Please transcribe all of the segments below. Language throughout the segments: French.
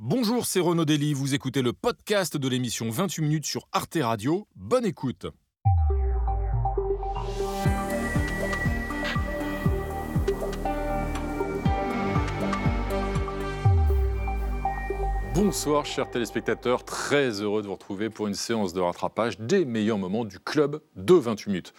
Bonjour, c'est Renaud Dely, vous écoutez le podcast de l'émission 28 minutes sur Arte Radio. Bonne écoute. Bonsoir chers téléspectateurs, très heureux de vous retrouver pour une séance de rattrapage des meilleurs moments du club de 28 minutes.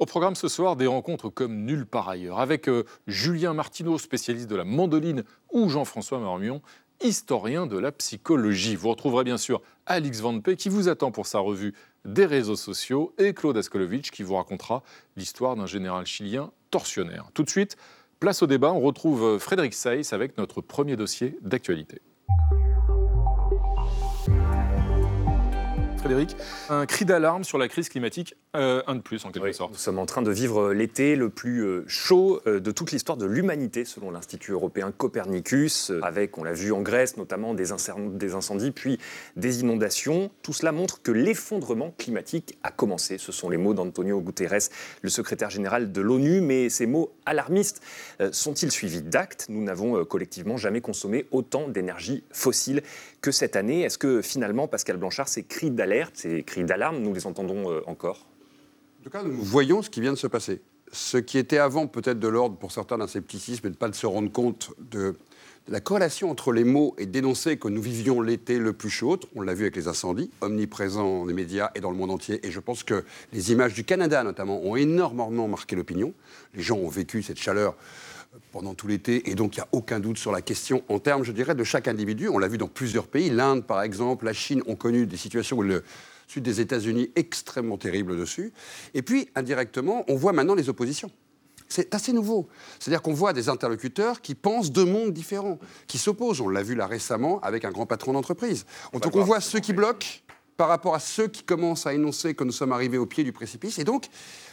Au programme ce soir, des rencontres comme nulle part ailleurs, avec euh, Julien Martineau, spécialiste de la mandoline, ou Jean-François Marmion, historien de la psychologie. Vous retrouverez bien sûr Alix Van P qui vous attend pour sa revue des réseaux sociaux et Claude Askolovitch qui vous racontera l'histoire d'un général chilien tortionnaire. Tout de suite, place au débat, on retrouve Frédéric Seyss avec notre premier dossier d'actualité. Frédéric, un cri d'alarme sur la crise climatique, euh, un de plus en quelque sorte. Nous sommes en train de vivre l'été le plus euh, chaud euh, de toute l'histoire de l'humanité, selon l'Institut européen Copernicus, avec, on l'a vu en Grèce notamment, des, des incendies, puis des inondations. Tout cela montre que l'effondrement climatique a commencé. Ce sont les mots d'Antonio Guterres, le secrétaire général de l'ONU, mais ces mots alarmistes sont-ils suivis d'actes? Nous n'avons collectivement jamais consommé autant d'énergie fossile que cette année. Est-ce que finalement, Pascal Blanchard, ces cris d'alerte, ces cris d'alarme, nous les entendons euh, encore? En tout cas, nous voyons ce qui vient de se passer. Ce qui était avant peut-être de l'ordre pour certains d'un scepticisme et de ne pas se rendre compte de, la corrélation entre les mots et dénoncer que nous vivions l'été le plus chaud, on l'a vu avec les incendies, omniprésents dans les médias et dans le monde entier, et je pense que les images du Canada notamment ont énormément marqué l'opinion. Les gens ont vécu cette chaleur pendant tout l'été, et donc il n'y a aucun doute sur la question en termes, je dirais, de chaque individu. On l'a vu dans plusieurs pays. L'Inde, par exemple, la Chine ont connu des situations où le sud des États-Unis extrêmement terrible dessus. Et puis, indirectement, on voit maintenant les oppositions. C'est assez nouveau. C'est-à-dire qu'on voit des interlocuteurs qui pensent deux mondes différents, qui s'opposent. On l'a vu là récemment avec un grand patron d'entreprise. Donc on voit ceux qui bloquent par rapport à ceux qui commencent à énoncer que nous sommes arrivés au pied du précipice. Et donc,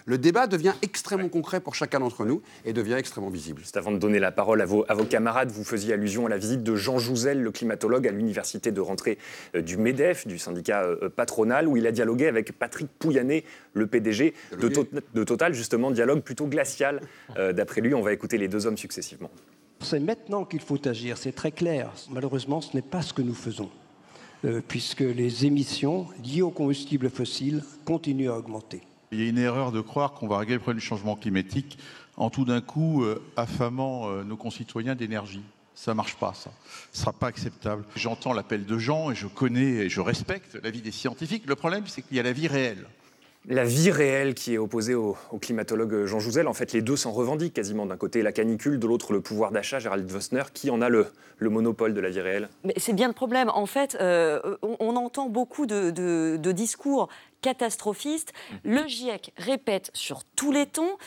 le débat devient extrêmement concret pour chacun d'entre nous et devient extrêmement visible. Juste avant de donner la parole à vos, à vos, camarades, vous faisiez allusion à la visite de Jean Jouzel, le climatologue, à l'université de rentrée euh, du MEDEF, du syndicat euh, patronal, où il a dialogué avec Patrick Pouyanné, le PDG de, Total, justement, dialogue plutôt glacial. Euh, d'après lui, on va écouter les deux hommes successivement. C'est maintenant qu'il faut agir, c'est très clair. Malheureusement, ce n'est pas ce que nous faisons. Euh, puisque les émissions liées aux combustibles fossiles continuent à augmenter. Il y a une erreur de croire qu'on va régler le problème du changement climatique en tout d'un coup euh, affamant euh, nos concitoyens d'énergie. Ça ne marche pas, ça. Ce ne sera pas acceptable. J'entends l'appel de gens et je connais et je respecte l'avis des scientifiques. Le problème, c'est qu'il y a la vie réelle la vie réelle qui est opposée au, climatologue Jean Jouzel. En fait, les deux s'en revendiquent quasiment. D'un côté, la canicule, de l'autre, le pouvoir d'achat, Gérald Wössner. Qui en a le, monopole de la vie réelle? Mais c'est bien le problème. En fait, euh, on, entend beaucoup de, discours catastrophistes. Mmh. Le GIEC répète sur tous les tons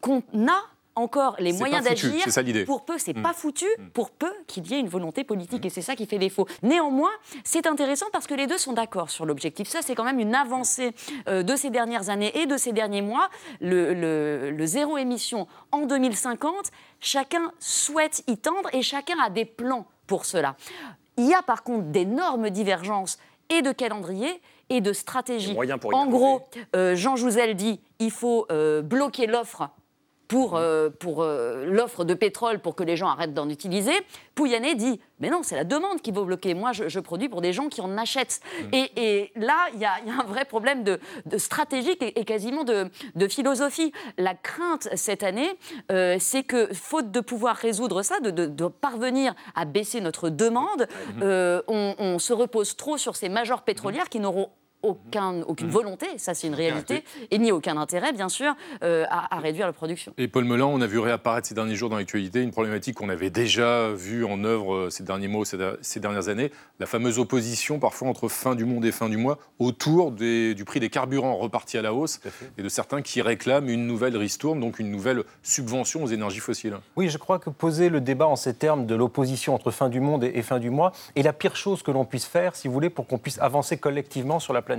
qu'on a encore les moyens d'agir. Pour peu, c'est mm. pas foutu, mm. pour peu qu'il y ait une volonté politique. Mm. Et c'est ça qui fait défaut. Néanmoins, c'est intéressant parce que les deux sont d'accord sur l'objectif. Ça, c'est quand même une avancée euh, de ces dernières années et de ces derniers mois. Le, le zéro émission en 2050, chacun souhaite y tendre et chacun a des plans pour cela. Il y a par contre d'énormes divergences et de calendrier et de stratégie. En gros, euh, Jean Jouzel dit il faut euh, bloquer l'offre pour, euh, pour l'offre de pétrole pour que les gens arrêtent d'en utiliser. Pouyanné dit Mais non, c'est la demande qui va bloquer. Moi, je, produis pour des gens qui en achètent. Mm. Et, là, il y, a un vrai problème de, stratégique et, quasiment de, philosophie. La crainte cette année, euh, c'est que, faute de pouvoir résoudre ça, de, parvenir à baisser notre demande, mm-hmm. on, on, se repose trop sur ces majors pétrolières qui n'auront aucun, aucune mmh. volonté, ça c'est une réalité, et ni aucun intérêt, bien sûr, euh, à, réduire la production. Et Paul Melan, on a vu réapparaître ces derniers jours dans l'actualité une problématique qu'on avait déjà vue en œuvre euh, ces derniers mois, ces, dernières années, la fameuse opposition parfois entre fin du monde et fin du mois autour du prix des carburants repartis à la hausse et de certains qui réclament une nouvelle ristourne, donc une nouvelle subvention aux énergies fossiles. Oui, je crois que poser le débat en ces termes de l'opposition entre fin du monde et, et fin du mois est la pire chose que l'on puisse faire, si vous voulez, pour qu'on puisse avancer collectivement sur la planète.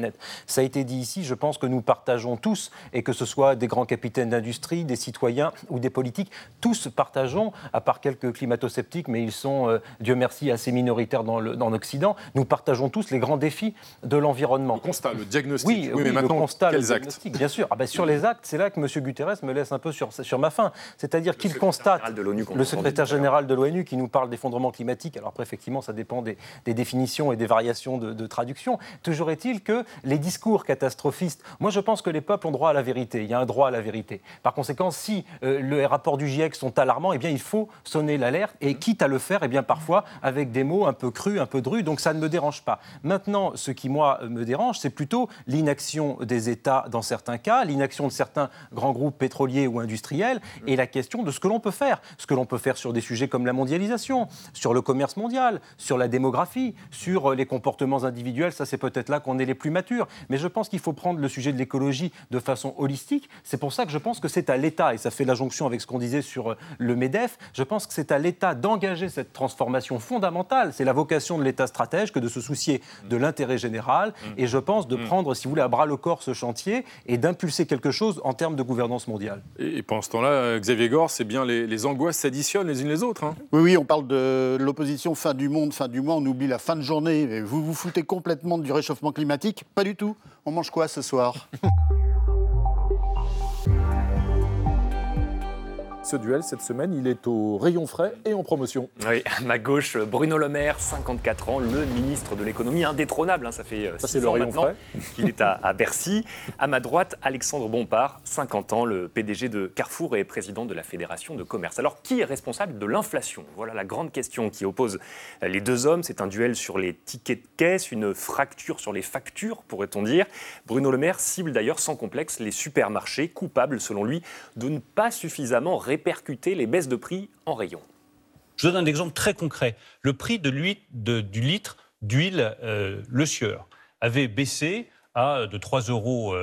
Ça a été dit ici, je pense que nous partageons tous, et que ce soit des grands capitaines d'industrie, des citoyens ou des politiques, tous partageons, à part quelques climato-sceptiques, mais ils sont, euh, Dieu merci, assez minoritaires dans l'Occident, nous partageons tous les grands défis de l'environnement. Le constat, le diagnostic. Oui, oui, mais maintenant, le constat, quels actes Bien sûr. Ah ben, sur les actes, c'est là que M. Guterres me laisse un peu sur, sur ma faim. C'est-à-dire qu'il constate, le secrétaire général de l'ONU qui nous parle d'effondrement climatique, alors après, effectivement, ça dépend des, définitions et des variations de, traduction. Toujours est-il que les discours catastrophistes, moi je pense que les peuples ont droit à la vérité, il y a un droit à la vérité. Par conséquent, si euh, les rapports du GIEC sont alarmants, eh bien il faut sonner l'alerte, et quitte à le faire, eh bien parfois avec des mots un peu crus, un peu drus, donc ça ne me dérange pas. Maintenant, ce qui, moi, me dérange, c'est plutôt l'inaction des États dans certains cas, l'inaction de certains grands groupes pétroliers ou industriels, et la question de ce que l'on peut faire. Ce que l'on peut faire sur des sujets comme la mondialisation, sur le commerce mondial, sur la démographie, sur euh, les comportements individuels, ça c'est peut-être là qu'on est les plus Mais je pense qu'il faut prendre le sujet de l'écologie de façon holistique. C'est pour ça que je pense que c'est à l'État, et ça fait la jonction avec ce qu'on disait sur euh, le MEDEF, je pense que c'est à l'État d'engager cette transformation fondamentale. C'est la vocation de l'État stratège que de se soucier de l'intérêt général mmh. et je pense de mmh. prendre, si vous voulez, à bras le corps ce chantier et d'impulser quelque chose en termes de gouvernance mondiale. Et pendant ce temps-là, Xavier Gore, c'est bien les, angoisses s'additionnent les unes les autres. Hein. Oui, oui, on parle de l'opposition fin du monde, fin du mois, on oublie la fin de journée. Vous vous foutez complètement du réchauffement climatique Pas du tout. On mange quoi ce soir? Ce duel, cette semaine, il est au rayon frais et en promotion. Oui, à ma gauche, Bruno Le Maire, 54 ans, le ministre de l'économie indétrônable. Hein, ça fait euh, six ans maintenant qu'il est à, Bercy. À ma droite, Alexandre Bompard, 50 ans, le PDG de Carrefour et président de la Fédération de commerce. Alors, qui est responsable de l'inflation? Voilà la grande question qui oppose les deux hommes. C'est un duel sur les tickets de caisse, une fracture sur les factures, pourrait-on dire. Bruno Le Maire cible d'ailleurs sans complexe les supermarchés, coupables, selon lui, de ne pas suffisamment répercuter les baisses de prix en rayon. Je donne un exemple très concret. Le prix de du litre d'huile euh, Le Sieur avait baissé à, de 3,80 euros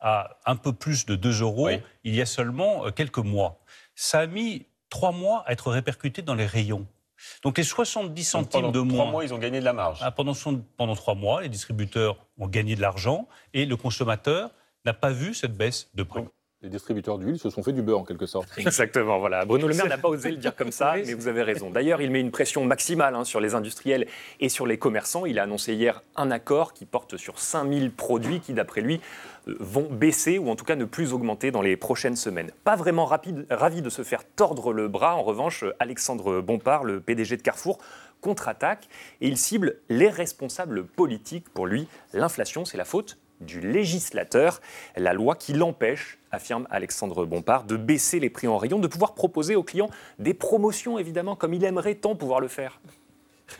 à un peu plus de 2 euros il y a seulement euh, quelques mois. Ça a mis trois mois à être répercuté dans les rayons. Donc les 70 centimes de moins. Pendant trois mois, ils ont gagné de la marge. Ah, pendant, pendant trois mois, les distributeurs ont gagné de l'argent et le consommateur n'a pas vu cette baisse de prix les distributeurs d'huile se sont fait du beurre en quelque sorte. Exactement, voilà. Bruno Le Maire n'a pas osé le dire comme ça, mais vous avez raison. D'ailleurs, il met une pression maximale hein, sur les industriels et sur les commerçants. Il a annoncé hier un accord qui porte sur 5000 produits qui, d'après lui, euh, vont baisser ou en tout cas ne plus augmenter dans les prochaines semaines. Pas vraiment rapide, ravi de se faire tordre le bras. En revanche, Alexandre Bompard, le PDG de Carrefour, contre-attaque et il cible les responsables politiques. Pour lui, l'inflation, c'est la faute du législateur, la loi qui l'empêche, affirme Alexandre Bompard, de baisser les prix en rayon, de pouvoir proposer aux clients des promotions, évidemment, comme il aimerait tant pouvoir le faire.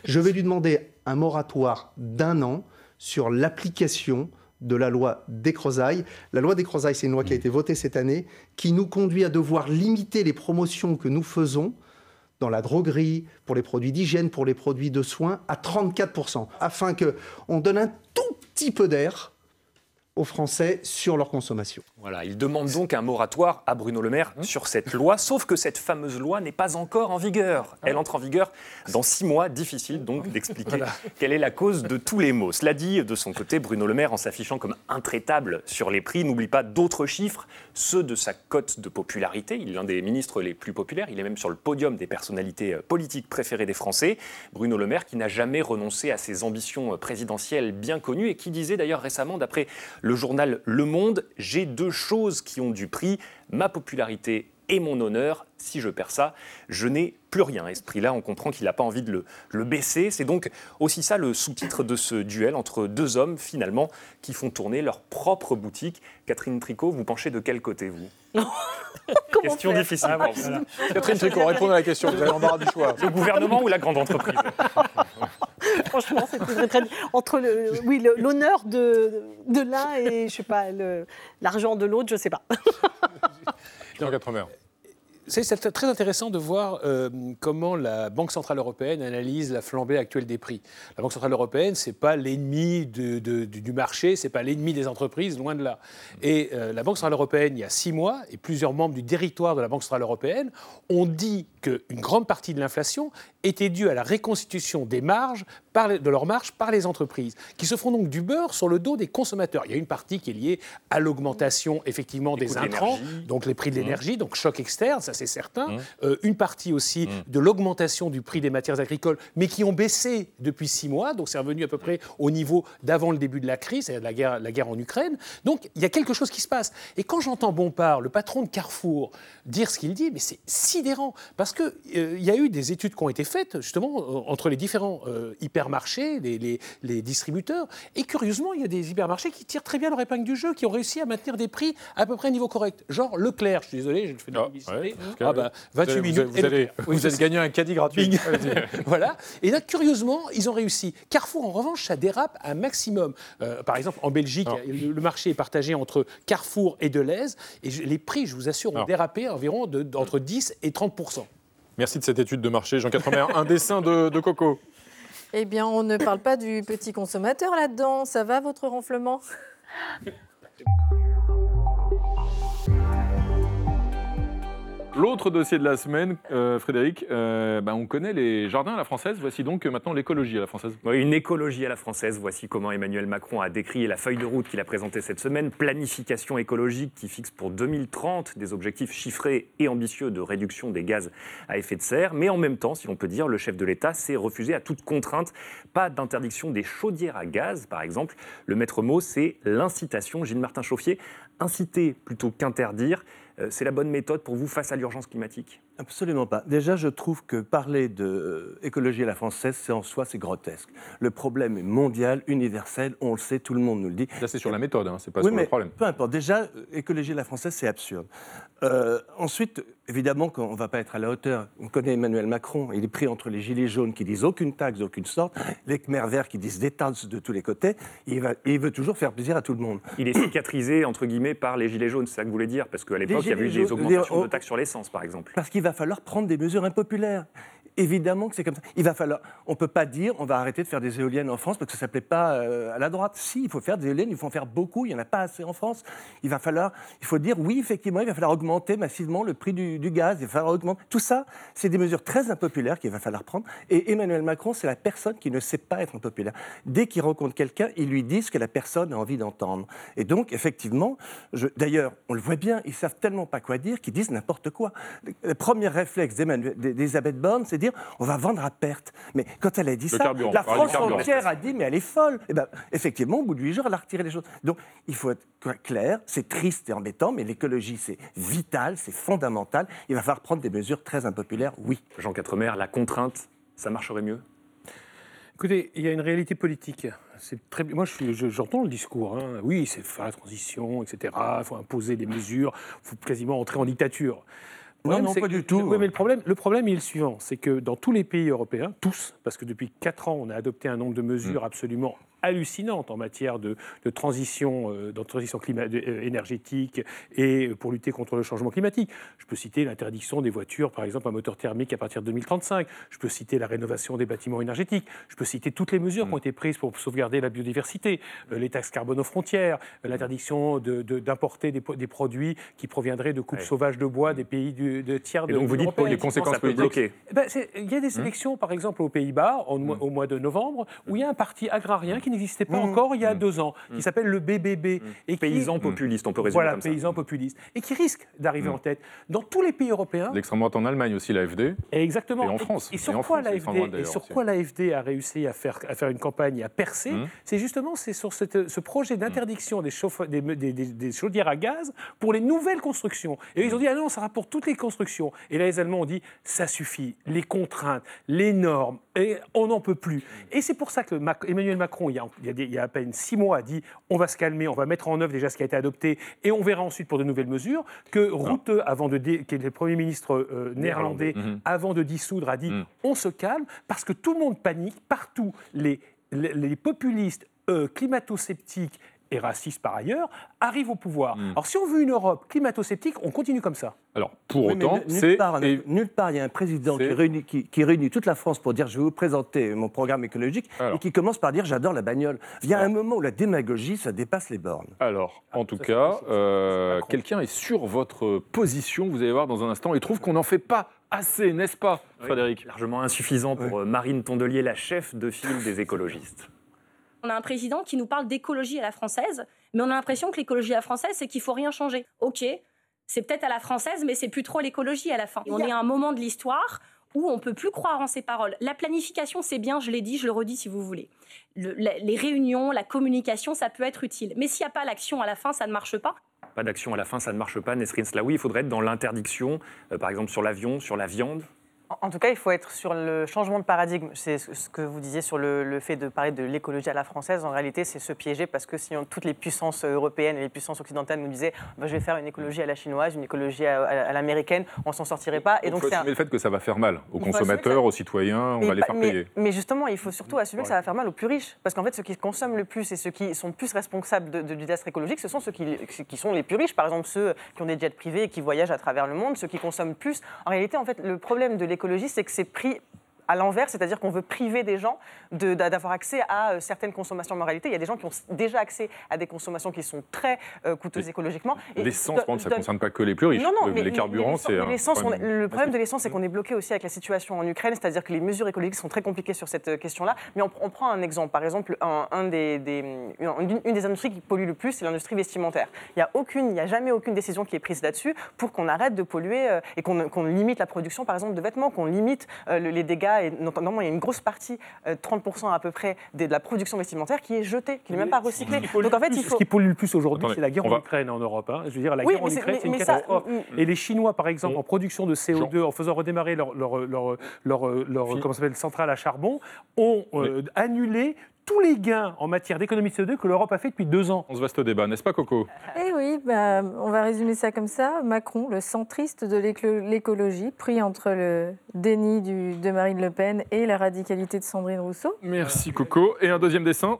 Je vais lui demander un moratoire d'un an sur l'application de la loi Descrozailles. La loi Descrozailles, c'est une loi qui a été votée cette année, qui nous conduit à devoir limiter les promotions que nous faisons dans la droguerie, pour les produits d'hygiène, pour les produits de soins, à 34%, afin qu'on donne un tout petit peu d'air aux Français sur leur consommation. Voilà, il demande donc un moratoire à Bruno Le Maire mmh. sur cette loi, sauf que cette fameuse loi n'est pas encore en vigueur. Elle entre en vigueur dans six mois, difficile donc d'expliquer quelle est la cause de tous les maux. Cela dit, de son côté, Bruno Le Maire, en s'affichant comme intraitable sur les prix, n'oublie pas d'autres chiffres, ceux de sa cote de popularité. Il est l'un des ministres les plus populaires, il est même sur le podium des personnalités euh, politiques préférées des Français. Bruno Le Maire qui n'a jamais renoncé à ses ambitions euh, présidentielles bien connues et qui disait d'ailleurs récemment, d'après le journal Le Monde, j'ai deux choses qui ont du prix, ma popularité et mon honneur. Si je perds ça, je n'ai plus rien. Et ce prix-là, on comprend qu'il n'a pas envie de le, baisser. C'est donc aussi ça le sous-titre de ce duel entre deux hommes, finalement, qui font tourner leur propre boutique. Catherine Tricot, vous penchez de quel côté, vous? Question difficile. Ah, Catherine Tricot, répondez à la question, vous avez l'embarras du choix. Le gouvernement ou la grande entreprise? Franchement, c'est très, très entre le, oui l'honneur de, de l'un et je sais pas l'argent de l'autre, je sais pas. Pierre Quatremer. C'est très intéressant de voir euh, comment la Banque Centrale Européenne analyse la flambée actuelle des prix. La Banque Centrale Européenne, ce n'est pas l'ennemi du marché, ce n'est pas l'ennemi des entreprises, loin de là. Et euh, la Banque Centrale Européenne, il y a six mois, et plusieurs membres du directoire de la Banque Centrale Européenne ont dit qu'une grande partie de l'inflation était due à la reconstitution des marges, de leurs marges par les entreprises, qui se font donc du beurre sur le dos des consommateurs. Il y a une partie qui est liée à l'augmentation effectivement des intrants, donc les prix de l'énergie, donc choc externe, ça c'est certain. Mmh. Euh, une partie aussi mmh. de l'augmentation du prix des matières agricoles, mais qui ont baissé depuis six mois, donc c'est revenu à peu près au niveau d'avant le début de la crise, c'est-à-dire la guerre, la guerre en Ukraine. Donc il y a quelque chose qui se passe. Et quand j'entends Bompard, le patron de Carrefour, dire ce qu'il dit, mais c'est sidérant, parce qu'il euh, y a eu des études qui ont été faites justement entre les différents euh, hypermarchés, les, les, distributeurs, et curieusement, il y a des hypermarchés qui tirent très bien leur épingle du jeu, qui ont réussi à maintenir des prix à peu près à niveau correct. Genre Leclerc, je suis désolé, je fais de la ah, publicité. Ah, bah, 28 minutes. Vous, allez, vous allez gagner un caddie gratuit. voilà. Et là, curieusement, ils ont réussi. Carrefour, en revanche, ça dérape un maximum. Euh, par exemple, en Belgique, le, marché est partagé entre Carrefour et Deleuze, et les prix, je vous assure, ont dérapé environ de, entre 10 et 30% Merci de cette étude de marché, Jean 81. un dessin de, de Coco. Eh bien, on ne parle pas du petit consommateur là-dedans. Ça va, votre ronflement L'autre dossier de la semaine, euh, Frédéric, euh, bah, on connaît les jardins à la française. Voici donc maintenant l'écologie à la française. Une écologie à la française. Voici comment Emmanuel Macron a décrit la feuille de route qu'il a présentée cette semaine. Planification écologique qui fixe pour 2030 des objectifs chiffrés et ambitieux de réduction des gaz à effet de serre. Mais en même temps, si l'on peut dire, le chef de l'État s'est refusé à toute contrainte. Pas d'interdiction des chaudières à gaz, par exemple. Le maître mot, c'est l'incitation. Gilles Martin Chauffier, inciter plutôt qu'interdire. Euh, c'est la bonne méthode pour vous face à l'urgence climatique? Absolument pas. Déjà, je trouve que parler d'écologie à la française, c'est en soi, c'est grotesque. Le problème est mondial, universel, on le sait, tout le monde nous le dit. Là, c'est sur la méthode, hein, c'est pas sur le problème. Peu importe. Déjà, écologie à la française, c'est absurde. Euh, ensuite, évidemment qu'on ne va pas être à la hauteur. On connaît Emmanuel Macron, il est pris entre les gilets jaunes qui disent aucune taxe d'aucune sorte, les Khmer verts qui disent des taxes de tous les côtés, il, va, il veut toujours faire plaisir à tout le monde. Il est cicatrisé, entre guillemets, par les gilets jaunes, c'est ça que vous voulez dire? Parce qu'à l'époque, il y avait eu des augmentations de taxes sur l'essence, par exemple. Parce qu'il va falloir prendre des mesures impopulaires. Évidemment que c'est comme ça. Il va falloir. On ne peut pas dire on va arrêter de faire des éoliennes en France parce que ça ne plaît pas euh, à la droite. Si, il faut faire des éoliennes, il faut en faire beaucoup. Il n'y en a pas assez en France. Il va falloir. Il faut dire oui, effectivement, il va falloir augmenter massivement le prix du, gaz. Il va falloir augmenter. Tout ça, c'est des mesures très impopulaires qu'il va falloir prendre. Et Emmanuel Macron, c'est la personne qui ne sait pas être impopulaire. Dès qu'il rencontre quelqu'un, il lui dit ce que la personne a envie d'entendre. Et donc, effectivement, d'ailleurs, on le voit bien, ils savent tellement pas quoi dire qu'ils disent n'importe quoi. Le premier réflexe d'Elisabeth Borne, c'est on va vendre à perte. Mais quand elle a dit ça, la France entière a dit mais elle est folle. Et eh ben, effectivement, au bout de huit jours, elle a retiré les choses. Donc il faut être clair, c'est triste et embêtant, mais l'écologie c'est vital, c'est fondamental. Il va falloir prendre des mesures très impopulaires, oui. Jean Quatremer, la contrainte, ça marcherait mieux? Écoutez, il y a une réalité politique. C'est très... Moi, j'entends le discours. Hein. Oui, c'est faire la transition, etc. Il faut imposer des mesures. Il faut quasiment entrer en dictature. Non, non, pas du tout. Oui, mais le problème, le problème est le suivant, c'est que dans tous les pays européens, tous, parce que depuis 4 ans, on a adopté un nombre de mesures mm. absolument hallucinante en matière de, transition, euh, transition euh, énergétique et pour lutter contre le changement climatique. Je peux citer l'interdiction des voitures, par exemple, à moteur thermique à partir de 2035. Je peux citer la rénovation des bâtiments énergétiques. Je peux citer toutes les mesures qui ont mm. été prises pour sauvegarder la biodiversité, euh, les taxes carbone aux frontières, l'interdiction d'importer de, des, produits qui proviendraient de coupes sauvages de bois des pays du, de tiers de donc vous dites pour les conséquences politiques eh ben, Il y a des mm. élections, par exemple, aux Pays-Bas, au, au, mois de novembre, où il y a un parti agrarien qui n'existait pas mmh. encore il y a mmh. deux ans, qui mmh. s'appelle le BBB. Et paysan populiste, on peut résumer voilà, comme ça. paysan populiste. Et qui risque d'arriver en tête. Dans tous les pays européens... L'extrême droite en Allemagne aussi, l'AFD. Exactement. Et en France. Et, sur, quoi l'AFD, et sur quoi l'AFD a réussi à faire, à faire une campagne et à percer C'est justement c'est sur ce projet d'interdiction des, des, des, chaudières à gaz pour les nouvelles constructions. Et ils ont dit, ah non, ça sera pour toutes les Et là, les Allemands ont dit, ça suffit. Les contraintes, les normes, et on n'en peut plus. Et c'est pour ça que Emmanuel Macron, il y, a, il, y a à peine six mois, a dit on va se calmer, on va mettre en œuvre déjà ce qui a été adopté, et on verra ensuite pour de nouvelles mesures. Que Rutte, avant de qui est le Premier ministre euh, néerlandais, mhm. avant de dissoudre, a dit mhm. on se calme, parce que tout le monde panique, partout, les, les, populistes euh, climato-sceptiques et raciste par ailleurs, arrive au pouvoir. Hmm. Alors si on veut une Europe climato-sceptique, on continue comme ça. Alors pour autant, c'est... Nulle, part, il y a un président qui réunit, qui, réunit, toute la France pour dire je vais vous présenter mon programme écologique et qui commence par dire j'adore la bagnole. Il y a un moment où la démagogie, ça dépasse les bornes. Alors, en tout cas, euh, quelqu'un est sur votre position, vous allez voir dans un instant, et trouve qu'on n'en fait pas assez, n'est-ce pas, Frédéric? Largement insuffisant pour euh, Marine Tondelier, la chef de file des écologistes. On a un président qui nous parle d'écologie à la française, mais on a l'impression que l'écologie à la française, c'est qu'il faut rien changer. Ok, c'est peut-être à la française, mais c'est plus trop l'écologie à la fin. On est à un moment de l'histoire où on peut plus croire en ses paroles. La planification, c'est bien, je l'ai dit, je le redis si vous voulez. les réunions, la communication, ça peut être utile. Mais s'il n'y a pas l'action à la fin, ça ne marche pas. Pas d'action à la fin, ça ne marche pas. Nesrine Slaoui, il faudrait être dans l'interdiction, euh, par exemple sur l'avion, sur la viande en tout cas, il faut être sur le changement de paradigme. C'est ce que vous disiez sur le, fait de parler de l'écologie à la française. En réalité, c'est se piéger parce que si toutes les puissances européennes et les puissances occidentales nous disaient bah, je vais faire une écologie à la chinoise, une écologie à, l'américaine, on s'en sortirait pas. Et donc, faut assumer le fait que ça va faire mal aux consommateurs, aux citoyens, on va les faire payer. Mais justement, il faut surtout assumer que ça va faire mal aux plus riches. Parce qu'en fait, ceux qui consomment le plus et ceux qui sont plus responsables de, du désastre écologique, ce sont ceux qui, qui sont les plus riches. Par exemple, ceux qui ont des jets privés et qui voyagent à travers le monde, ceux qui consomment plus. En réalité, en fait, le problème de l'écologie, c'est que c'est pris à l'envers, c'est-à-dire qu'on veut priver des gens d'avoir accès à euh, certaines consommations de moralité. Il y a des gens qui ont déjà accès à des consommations qui sont très euh, coûteuses écologiquement. L'essence, ça ne concerne pas que les plus riches. Non, non, les carburants, c'est. Le problème de l'essence, c'est qu'on est bloqué aussi avec la situation en Ukraine, c'est-à-dire que les mesures écologiques sont très compliquées sur cette euh, question-là. Mais on, prend un exemple. Par exemple, un, des, une, des industries qui pollue le plus, c'est l'industrie vestimentaire. Il n'y a, aucune, il a jamais aucune décision qui est prise là-dessus pour qu'on arrête de polluer et qu'on limite la production, par exemple, de vêtements, qu'on limite les dégâts et notamment il y a une grosse partie, 30% euh, à peu près, de la production vestimentaire qui est jetée, qui n'est même pas recyclée. Donc en fait, il faut... Ce qui pollue le plus aujourd'hui, c'est la guerre en Ukraine en Europe. Hein. Je veux dire, la guerre en Ukraine, c'est une catastrophe. Et les Chinois, par exemple, en production de CO2, en faisant redémarrer leur, leur, leur, leur, comment centrale à charbon, ont euh, annulé tous les gains en matière d'économie de CO2 que l'Europe a fait depuis deux ans. On se vaste débat, n'est-ce pas Coco? Eh oui, bah, on va résumer ça comme ça. Macron, le centriste de l'écologie, pris entre le déni de Marine Le Pen et la radicalité de Sandrine Rousseau. Merci Coco. Et un deuxième dessin?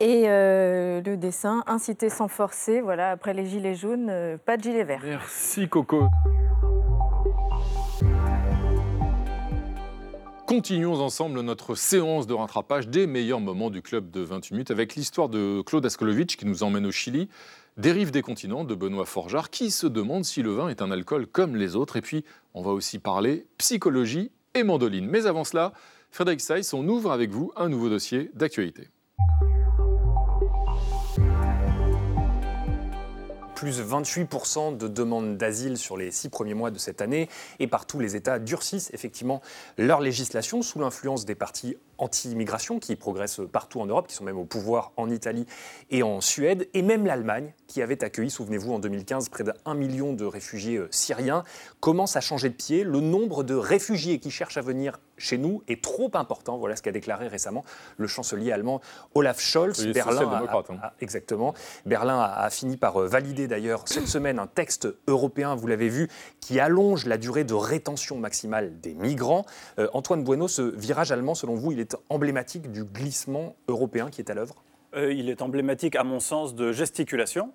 Et euh, le dessin, inciter sans forcer, voilà, après les gilets jaunes, euh, pas de gilets verts. Merci Coco. Continuons ensemble notre séance de rattrapage des meilleurs moments du club de 28 minutes avec l'histoire de Claude Askolovitch qui nous emmène au Chili, dérive des continents de Benoît Forjard qui se demande si le vin est un alcool comme les autres. Et puis, on va aussi parler psychologie et mandoline. Mais avant cela, Frédéric Seiss, on ouvre avec vous un nouveau dossier d'actualité. Plus 28% de demandes d'asile sur les six premiers mois de cette année. Et partout, les États durcissent effectivement leur législation sous l'influence des partis anti-immigration qui progressent partout en Europe, qui sont même au pouvoir en Italie et en Suède, et même l'Allemagne, qui avait accueilli, souvenez-vous, en 2015, près d'un million de réfugiés euh, syriens, commence à changer de pied? Le nombre de réfugiés qui cherchent à venir chez nous est trop important. Voilà ce qu'a déclaré récemment le chancelier allemand Olaf Scholz. Berlin a, hein. exactement. Berlin a, fini par euh, valider d'ailleurs cette semaine un texte européen, vous l'avez vu, qui allonge la durée de rétention maximale des migrants. Euh, Antoine Bueno, ce virage allemand, selon vous, il est emblématique du glissement européen qui est à l'œuvre euh, Il est emblématique, à mon sens, de gesticulation,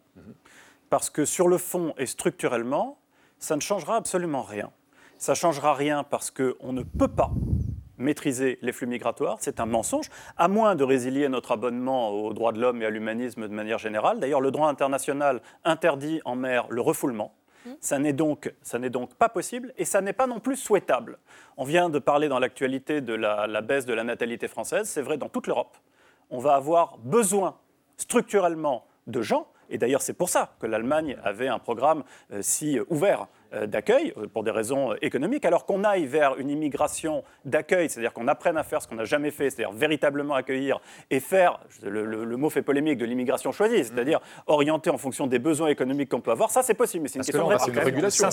parce que sur le fond et structurellement, ça ne changera absolument rien. Ça ne changera rien parce qu'on ne peut pas maîtriser les flux migratoires, c'est un mensonge, à moins de résilier notre abonnement aux droits de l'homme et à l'humanisme de manière générale. D'ailleurs, le droit international interdit en mer le refoulement. Ça n'est donc, donc, pas possible et ça n'est pas non plus souhaitable. On vient de parler dans l'actualité de la, baisse de la natalité française, c'est vrai dans toute l'Europe. On va avoir besoin structurellement de gens, et d'ailleurs c'est pour ça que l'Allemagne avait un programme euh, si ouvert euh, d'accueil euh, pour des raisons euh, économiques, alors qu'on aille vers une immigration d'accueil, c'est-à-dire qu'on apprenne à faire ce qu'on n'a jamais fait, c'est-à-dire véritablement accueillir et faire, le, mot fait polémique, de l'immigration choisie, c'est-à-dire orienter en fonction des besoins économiques qu'on peut avoir, ça c'est possible, mais c'est une, question de répartition.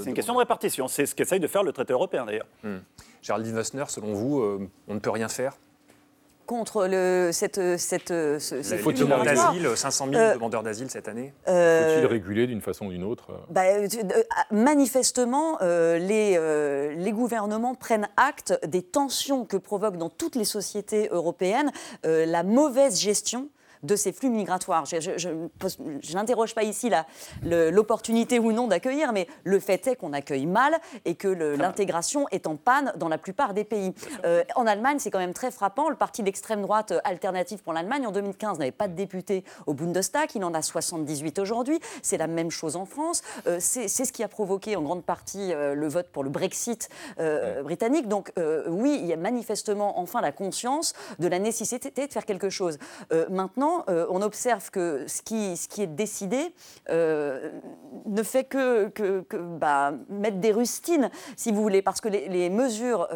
C'est une question de répartition, c'est ce qu'essaye de faire le traité européen d'ailleurs. Hmm. Géraldine Wassner, selon vous, on ne peut rien faire? Contre le, cette, cette, ce, faut d'asile, 500 000 euh, demandeurs d'asile cette année? euh, Faut-il réguler d'une façon ou d'une autre bah, euh, Manifestement, les, les gouvernements prennent acte des tensions que provoque dans toutes les sociétés européennes la mauvaise gestion de ces flux migratoires. Je, n'interroge pas ici l'opportunité ou non d'accueillir, mais le fait est qu'on accueille mal et que l'intégration est en panne dans la plupart des pays. Euh, en Allemagne, c'est quand même très frappant. Le parti d'extrême droite alternative pour l'Allemagne, en 2015, n'avait pas de député au Bundestag. Il en a 78 aujourd'hui. C'est la même chose en France. Euh, c'est ce qui a provoqué en grande partie euh, le vote pour le Brexit britannique. Donc oui, il y a manifestement enfin la conscience de la nécessité de faire quelque chose. maintenant, on observe que ce qui, ce qui est décidé ne fait que, que, bah, mettre des rustines, si vous voulez, parce que les, les mesures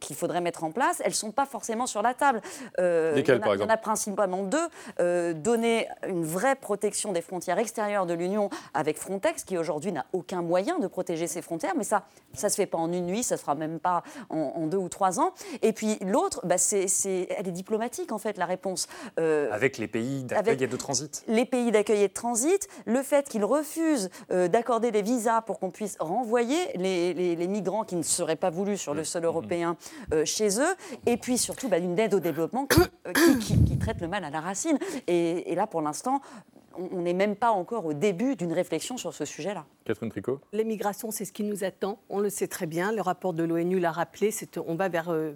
qu'il faudrait mettre en place, elles ne sont pas forcément sur la table. Euh, Lesquelles, par exemple il y en a principalement deux. Euh, donner une vraie protection des frontières extérieures de l'Union avec Frontex, qui aujourd'hui n'a aucun moyen de protéger ses frontières, mais ça, ça ne se fait pas en une nuit, ça ne se fera même pas en, deux ou trois ans. Et puis l'autre, bah, c'est, elle est diplomatique, en fait, la réponse. Euh, avec les pays d'accueil et de transit. Les pays d'accueil et de transit, le fait qu'ils refusent d'accorder des visas pour qu'on puisse renvoyer les, les, migrants qui ne seraient pas voulus sur le sol européen chez eux, et puis surtout bah, une aide au développement euh, qui, traite le mal à la racine. Et, là, pour l'instant, on n'est même pas encore au début d'une réflexion sur ce sujet-là. Catherine Tricot L'immigration, c'est ce qui nous attend. On le sait très bien. Le rapport de l'ONU l'a rappelé. On va vers euh,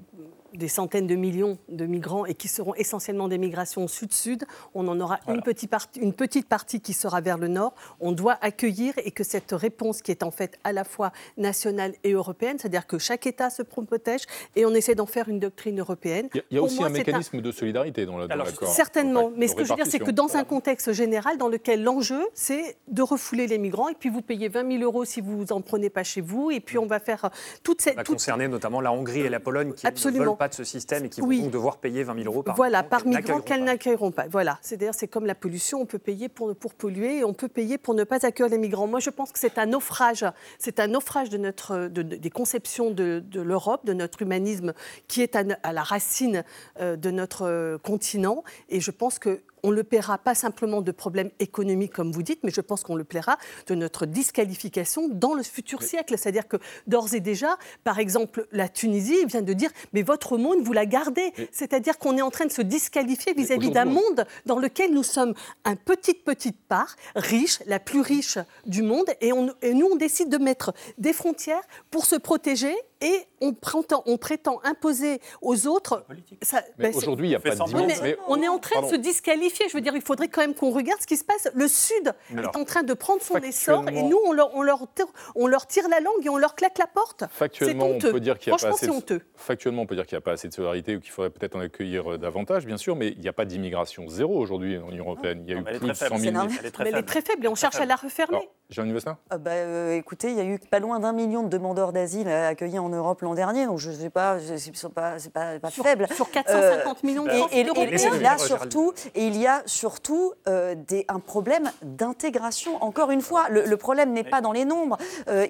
des centaines de millions de migrants et qui seront essentiellement des migrations sud-sud. On en aura une, petite partie, une petite partie qui sera vers le nord. On doit accueillir et que cette réponse qui est en fait à la fois nationale et européenne, c'est-à-dire que chaque État se protège et on essaie d'en faire une doctrine européenne. Il y a, aussi un mécanisme de solidarité dans l'accord. Certainement, mais ce que je veux dire, c'est que dans un contexte général dans lequel l'enjeu, c'est de refouler les migrants et puis vous payez 20 000 euros si vous en prenez pas chez vous et puis on va faire toute cette... Ça va concerner notamment la Hongrie et la Pologne qui Absolument. ne veulent pas de ce système et qui vont donc devoir payer 20 000 euros par Voilà, par migrant qu'elles n'accueilleront pas. Voilà, c'est-à-dire c'est comme la pollution, on peut payer pour, pour polluer et on peut payer pour ne pas accueillir les migrants. Moi, je pense que c'est un naufrage, c'est un naufrage de notre, des conceptions de, l'Europe, de notre humanisme qui est à, la racine euh, de notre euh, continent. Et je pense que on le paiera pas simplement de problèmes économiques, comme vous dites, mais je pense qu'on le paiera de notre disqualification dans le futur siècle. C'est-à-dire que d'ores et déjà, par exemple, la Tunisie vient de dire Mais votre monde, vous la gardez. C'est-à-dire qu'on est en train de se disqualifier vis-à-vis d'un monde dans lequel nous sommes un petite, petite part, riche, la plus riche du monde, et, et nous, on décide de mettre des frontières pour se protéger et on prétend, on prétend imposer aux autres. Ça, ben, aujourd'hui, il n'y a pas de dimension. on est en train de se disqualifier. Je veux dire, il faudrait quand même qu'on regarde ce qui se passe. Le Sud est en train de prendre son essor et nous, on leur, on, leur, on leur, tire la langue et on leur claque la porte. Factuellement, on peut dire qu'il n'y a pas assez. De... Factuellement, on peut dire qu'il n'y a pas assez de solidarité ou qu'il faudrait peut-être en accueillir euh, davantage, bien sûr, mais il n'y a pas d'immigration zéro aujourd'hui dans l'Union européenne. Il y a eu plus de 100 000. Elle est très faible et on cherche à la refermer. Jean Vestin ah bah, euh, Écoutez, il y a eu pas loin d'un million de demandeurs d'asile accueillis en Europe l'an dernier, donc je ne sais pas, c'est pas, pas, pas faible. Sur 450 euh, millions de et, et, là, surtout, et il y a surtout euh, des, un problème d'intégration. Encore une fois, le, problème n'est pas dans les nombres,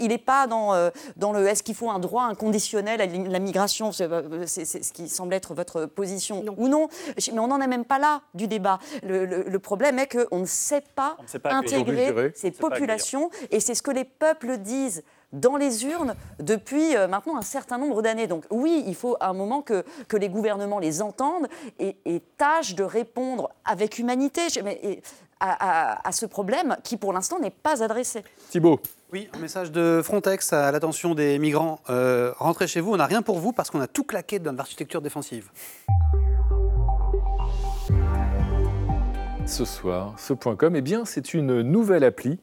il n'est pas dans, dans le est-ce qu'il faut un droit inconditionnel à la migration, c'est ce qui semble être votre position ou non, mais on n'en est même pas là du débat. Le, le problème est qu'on ne sait pas, sait pas intégrer ces populations. Et c'est ce que les peuples disent dans les urnes depuis euh, maintenant un certain nombre d'années. Donc oui, il faut à un moment que, que les gouvernements les entendent et, tâchent de répondre avec humanité à, ce problème qui pour l'instant n'est pas adressé. Thibault. Oui, un message de Frontex à l'attention des migrants. Euh, rentrez chez vous, on n'a rien pour vous parce qu'on a tout claqué dans l'architecture défensive. Ce soir, ce point com, eh bien, c'est une nouvelle appli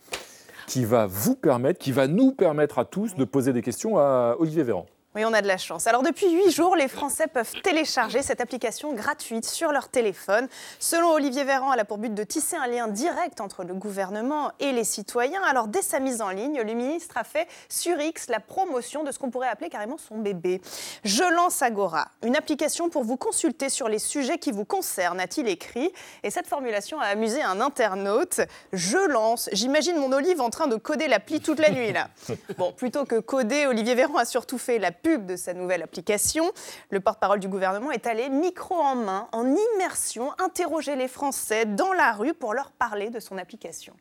qui va vous permettre, qui va nous permettre à tous de poser des questions à Olivier Véran. Oui, on a de la chance. Alors depuis huit jours, les Français peuvent télécharger cette application gratuite sur leur téléphone. Selon Olivier Véran, elle a pour but de tisser un lien direct entre le gouvernement et les citoyens. Alors dès sa mise en ligne, le ministre a fait sur X la promotion de ce qu'on pourrait appeler carrément son bébé. Je lance Agora, une application pour vous consulter sur les sujets qui vous concernent, a-t-il écrit. Et cette formulation a amusé un internaute. Je lance. J'imagine mon Olive en train de coder l'appli toute la nuit là. Bon, plutôt que coder, Olivier Véran a surtout fait la pub de sa nouvelle application. Le porte-parole du gouvernement est allé micro en main, en immersion, interroger les Français dans la rue pour leur parler de son application.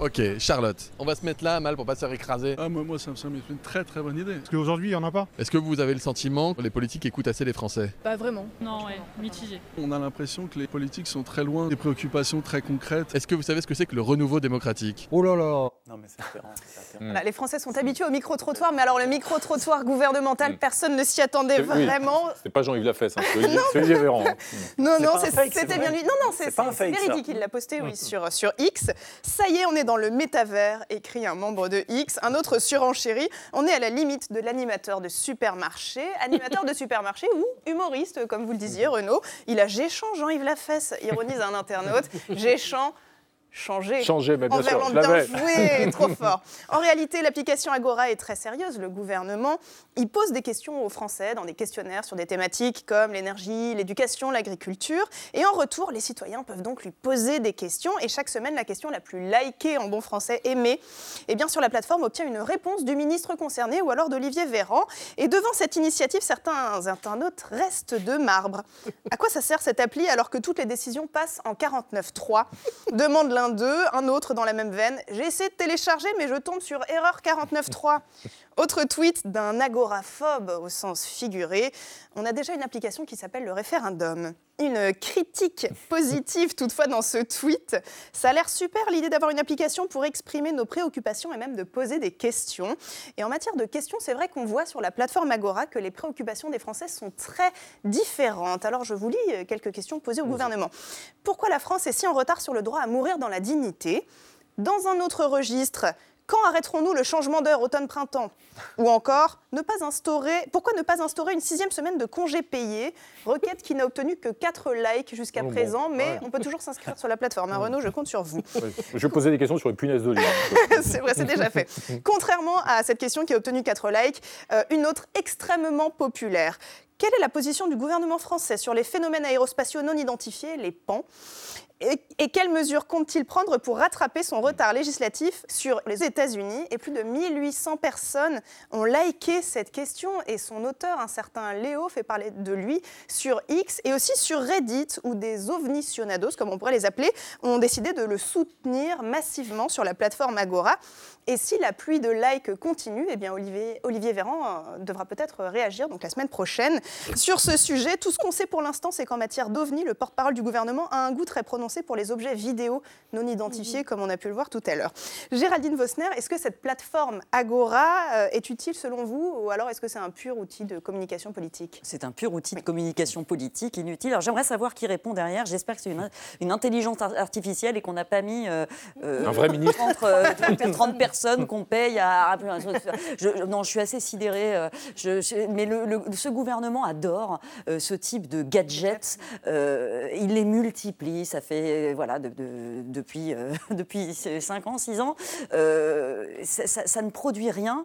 Ok, Charlotte, on va se mettre là, mal, pour pas se faire écraser. Ah, moi, moi ça me semble une très très bonne idée. Parce qu'aujourd'hui, il n'y en a pas. Est-ce que vous avez le sentiment que les politiques écoutent assez les Français? Pas vraiment. Non, ouais, mitigé. On a l'impression que les politiques sont très loin des préoccupations très concrètes. Est-ce que vous savez ce que c'est que le renouveau démocratique? Oh là là Non, mais c'est différent. Voilà, les Français sont habitués au micro-trottoir, mais alors le micro-trottoir gouvernemental, personne ne s'y attendait vraiment. C'était pas Jean-Yves Lafesse, hein, c'est Olivier, c'est Véran. hein. Non, C'est non, pas un c'est- fake, c'est c'était bien lui. Non, non, c'est C'est pas un c'est fake, ça. véridique. Il l'a posté, oui, sur, sur X. Ça y est, on est dans le métavers, écrit un membre de X. Un autre surenchéri. On est à la limite de l'animateur de supermarché. Animateur de supermarché ou humoriste, comme vous le disiez, Renaud. Il a Géchant, Jean-Yves Lafesse, ironise un internaute. Géchant. Changer. Changer, mais bien sûr, Envers je bien joué, trop fort. En réalité, l'application Agora est très sérieuse. Le gouvernement, il pose des questions aux Français dans des questionnaires sur des thématiques comme l'énergie, l'éducation, l'agriculture. Et en retour, les citoyens peuvent donc lui poser des questions. Et chaque semaine, la question la plus likée en bon français, aimée, eh bien, sur la plateforme obtient une réponse du ministre concerné ou alors d'Olivier Véran. Et devant cette initiative, certains internautes restent de marbre. À quoi ça sert cette appli alors que toutes les décisions passent en 49.3 Demande l'un un autre dans la même veine. J'ai essayé de télécharger, mais je tombe sur erreur 49.3. Autre tweet d'un agoraphobe au sens figuré. On a déjà une application qui s'appelle le référendum. Une critique positive toutefois dans ce tweet. Ça a l'air super l'idée d'avoir une application pour exprimer nos préoccupations et même de poser des questions. Et en matière de questions, c'est vrai qu'on voit sur la plateforme Agora que les préoccupations des Français sont très différentes. Alors je vous lis euh, quelques questions posées au gouvernement. Pourquoi la France est si en retard sur le droit à mourir dans la dignité? Dans un autre registre, quand arrêterons-nous le changement d'heure automne-printemps Ou encore, ne pas instaurer, pourquoi ne pas instaurer une sixième semaine de congés payés Requête qui n'a obtenu que 4 likes jusqu'à Oh bon, présent, mais ouais. on peut toujours s'inscrire sur la plateforme. Hein, Renaud, je compte sur vous. Ouais, Je vais poser des questions sur les punaises de lit. c'est vrai, c'est déjà fait. Contrairement à cette question qui a obtenu 4 likes, euh, une autre extrêmement populaire. Quelle est la position du gouvernement français sur les phénomènes aérospatiaux non identifiés, les PAN et, quelles mesures compte-t-il prendre pour rattraper son retard législatif sur les États-Unis? Et plus de 1800 personnes ont liké cette question et son auteur, un certain Léo, fait parler de lui sur X et aussi sur Reddit où des ovnicionados, comme on pourrait les appeler, ont décidé de le soutenir massivement sur la plateforme Agora. Et si la pluie de likes continue, eh bien Olivier, Olivier Véran euh, devra peut-être réagir donc la semaine prochaine sur ce sujet. Tout ce qu'on sait pour l'instant, c'est qu'en matière d'OVNI, le porte-parole du gouvernement a un goût très prononcé pour les objets vidéo non identifiés, comme on a pu le voir tout à l'heure. Géraldine Vosner, est-ce que cette plateforme Agora euh, est utile selon vous, ou alors est-ce que c'est un pur outil de communication politique? C'est un pur outil de communication politique inutile. Alors j'aimerais savoir qui répond derrière. J'espère que c'est une, une intelligence ar- artificielle et qu'on n'a pas mis euh, euh, Un vrai ministre. 30, euh, 30, 30 personnes qu'on paye à. Je- non, je suis assez sidérée. euh, je- je- mais le- le- ce gouvernement adore euh, ce type de gadgets. Euh, il les multiplie. Ça fait voilà de- de- depuis euh, depuis 5 ans, 6 ans. Ça, ça- ça ne produit rien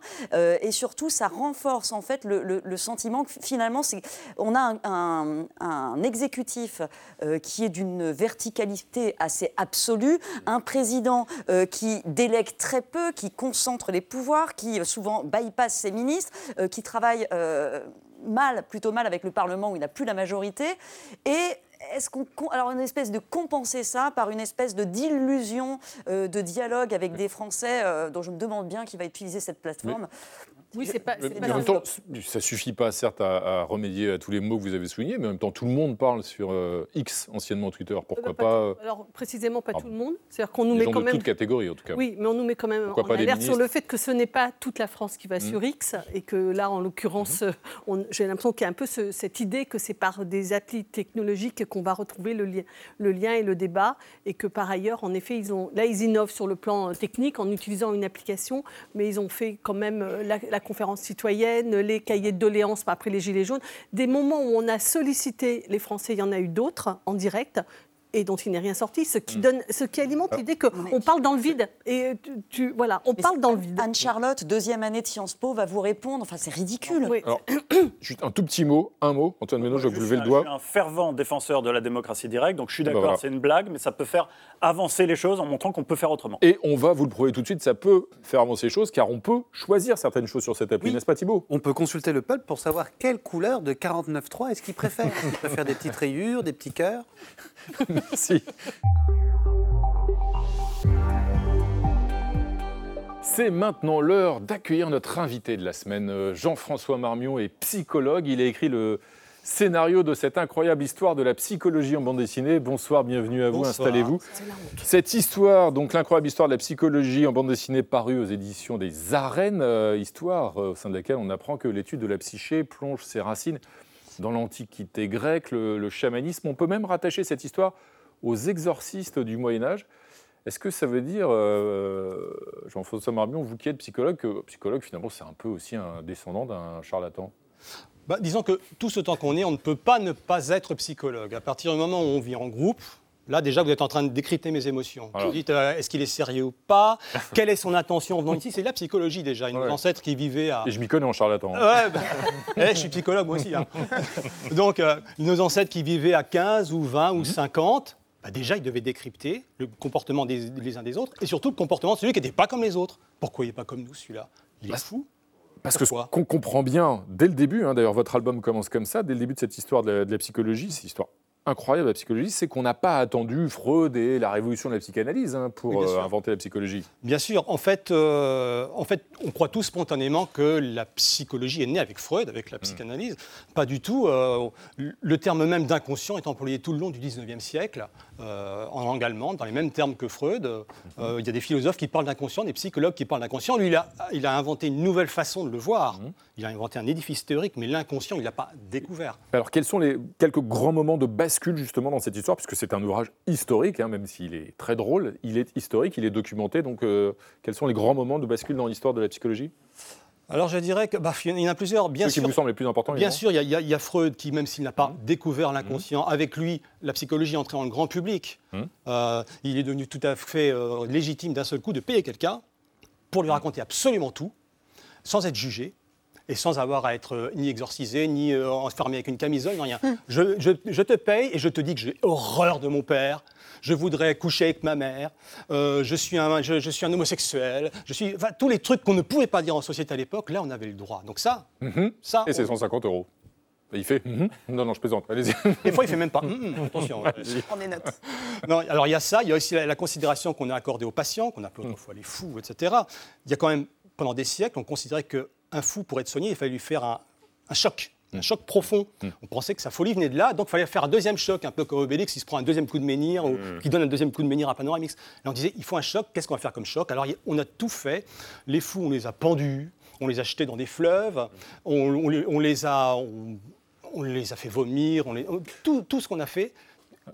et surtout ça renforce en fait le, sentiment que finalement on a un, un- un exécutif qui est d'une verticalité assez absolue, un président qui délègue très peu, qui concentre les pouvoirs, qui euh, souvent bypass ses ministres, euh, qui travaille euh, mal, plutôt mal avec le Parlement où il n'a plus la majorité. Et est-ce qu'on alors une espèce de compenser ça par une espèce de d'illusion euh, de dialogue avec des Français euh, dont je me demande bien qui va utiliser cette plateforme? Oui, c'est pas. Mais, pas en même temps, ça suffit pas, certes, à, à remédier à tous les mots que vous avez soulignés, mais en même temps, tout le monde parle sur euh, X, anciennement Twitter. Pourquoi pas, euh, Alors précisément pas Ah tout le monde. C'est-à-dire qu'on nous met quand de même. toutes catégories, en tout cas. Oui, mais on nous met quand même Pourquoi en pas alerte sur le fait que ce n'est pas toute la France qui va Mhm. sur X et que là, en l'occurrence, euh, on- j'ai l'impression qu'il y a un peu ce- cette idée que c'est par des applis technologiques qu'on va retrouver le, li- le lien et le débat et que par ailleurs, en effet, ils ont, là, ils innovent sur le plan euh, technique en utilisant une application, mais ils ont fait quand même euh, la, la conférence citoyenne, les cahiers de doléances après les Gilets jaunes, des moments où on a sollicité les Français, il y en a eu d'autres en direct, et dont il n'est rien sorti, ce qui, donne, ce qui alimente l'idée qu'on parle dans le vide. Et tu, tu- voilà, on parle dans le vide. Anne-Charlotte, deuxième année de Sciences Po, va vous répondre. Enfin, c'est ridicule. Alors, juste un tout petit mot, un mot. Antoine Menon, je vais vous lever le doigt. Je suis un fervent défenseur de la démocratie directe, donc je suis Bah d'accord, voilà. c'est une blague, mais ça peut faire avancer les choses en montrant qu'on peut faire autrement. Et on va vous le prouver tout de suite, ça peut faire avancer les choses, car on peut choisir certaines choses sur cette appli, n'est-ce pas Thibault? On peut consulter le peuple pour savoir quelle couleur de 49.3 est-ce qu'il préfère. Qu'il préfère des petites rayures, des petits cœurs Merci. C'est maintenant l'heure d'accueillir notre invité de la semaine. Euh, Jean-François Marmion est psychologue. Il a écrit le scénario de cette incroyable histoire de la psychologie en bande dessinée. Bonsoir, bienvenue à vous, installez-vous. Cette histoire, donc l'incroyable histoire de la psychologie en bande dessinée parue aux éditions des Arènes, euh, histoire euh, au sein de laquelle on apprend que l'étude de la psyché plonge ses racines dans l'Antiquité grecque, le, chamanisme. On peut même rattacher cette histoire aux exorcistes du Moyen Âge. Est-ce que ça veut dire, euh, Jean-François Marmion, vous qui êtes psychologue, que psychologue finalement c'est un peu aussi un descendant d'un charlatan? Bah, disons que tout ce temps qu'on est, on ne peut pas ne pas être psychologue. À partir du moment où on vit en groupe, Là, déjà, vous êtes en train de décrypter mes émotions. Vous dites, euh, est-ce qu'il est sérieux ou pas Quelle est son intention en venant ici? C'est la psychologie, déjà. Nos ancêtres qui vivaient à... Et je m'y connais en charlatan. Ouais, bah, eh, je suis psychologue, moi aussi. Hein. Donc, euh, nos ancêtres qui vivaient à 15 ou 20 ou 50, mhm. bah, déjà, ils devaient décrypter le comportement des, les uns des autres et surtout le comportement de celui qui n'était pas comme les autres. Pourquoi il n'est pas comme nous, celui-là? Il est fou parce que qu'on comprend bien dès le début, hein, d'ailleurs votre album commence comme ça, dès le début de cette histoire de la, psychologie, c'est histoire incroyable de la psychologie, c'est qu'on n'a pas attendu Freud et la révolution de la psychanalyse hein, pour euh, inventer la psychologie. Bien sûr. En fait, euh, en fait, on croit tous spontanément que la psychologie est née avec Freud, avec la hmm. psychanalyse. Pas du tout. Euh, le terme même d'inconscient est employé tout le long du 19e siècle. En langue allemande, dans les mêmes termes que Freud. Il y a des philosophes qui parlent d'inconscient, des psychologues qui parlent d'inconscient. Lui, il a, il a, inventé une nouvelle façon de le voir. Hmm. Il a inventé un édifice théorique, mais l'inconscient, il n'a pas découvert. Alors, quels sont les quelques grands moments de bascule justement dans cette histoire, puisque c'est un ouvrage historique, hein, même s'il est très drôle, il est historique, il est documenté. Donc, euh, quels sont les grands moments de bascule dans l'histoire de la psychologie? Alors je dirais qu'il bah, y en a plusieurs. Bien Ceux sûr, qui vous semblent les plus importants Bien sûr, il y, a Freud qui, même s'il n'a pas mmh. découvert l'inconscient, mmh. avec lui, la psychologie est entrée dans le grand public. Mmh. Euh, il est devenu tout à fait euh, légitime d'un seul coup de payer quelqu'un pour lui raconter absolument tout, sans être jugé et sans avoir à être euh, ni exorcisé, ni euh, enfermé avec une camisole, ni rien. Hum. Je, te paye et je te dis que j'ai horreur de mon père, je voudrais coucher avec ma mère, euh, je, suis un, je, suis un homosexuel, je suis, tous les trucs qu'on ne pouvait pas dire en société à l'époque, là on avait le droit. Donc ça, mhm. ça Et c'est 150 euros. Il fait mhm. Non, non, je plaisante, allez-y. Des fois, il fait même pas mhm, Attention. On est note. Non, alors, il y a ça, il y a aussi la, considération qu'on a accordée aux patients, qu'on appelait autrefois les fous, etc. Il y a quand même, pendant des siècles, on considérait que un fou, pour être soigné, il fallait lui faire un, choc. Un choc profond. Mm. On pensait que sa folie venait de là, donc il fallait faire un deuxième choc, un peu comme Obélix, il se prend un deuxième coup de menhir, ou mm. qui donne un deuxième coup de menhir à Panoramix. Et on disait, il faut un choc, qu'est-ce qu'on va faire comme choc? Alors on a tout fait. Les fous, on les a pendus, on les a jetés dans des fleuves, on, les, a... On, les a fait vomir, tout, tout ce qu'on a fait,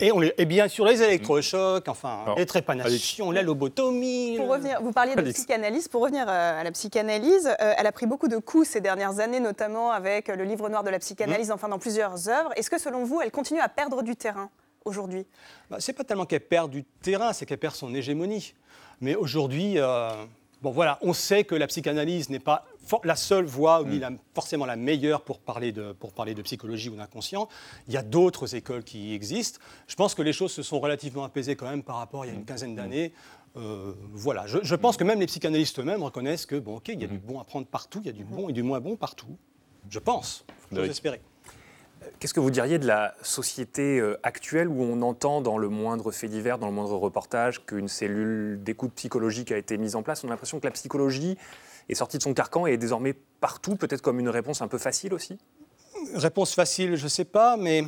et, on bien sûr, les électrochocs, enfin, les trépanations, la lobotomie. Pour revenir, vous parliez de psychanalyse. Pour revenir euh, à la psychanalyse, euh, elle a pris beaucoup de coups ces dernières années, notamment avec le livre noir de la psychanalyse, mmh. enfin dans plusieurs œuvres. Est-ce que selon vous, elle continue à perdre du terrain aujourd'hui? Bah, C'est pas tellement qu'elle perd du terrain, c'est qu'elle perd son hégémonie. Mais aujourd'hui, euh, bon voilà, on sait que la psychanalyse n'est pas la seule voie, ou mm. forcément la meilleure pour parler de, pour parler de psychologie ou d'inconscient. Il y a d'autres écoles qui existent. Je pense que les choses se sont relativement apaisées quand même par rapport à il y a une mm. quinzaine mm. d'années. Euh, voilà, je, pense que même les psychanalystes eux-mêmes reconnaissent que, bon, ok, il y a du bon à prendre partout, il y a du bon et du moins bon partout. Je pense, je espérer. Qu'est-ce que vous diriez de la société euh, actuelle où on entend dans le moindre fait divers, dans le moindre reportage, qu'une cellule d'écoute psychologique a été mise en place? On a l'impression que la psychologie est sortie de son carcan et est désormais partout, peut-être comme une réponse un peu facile aussi? Réponse facile, je ne sais pas, mais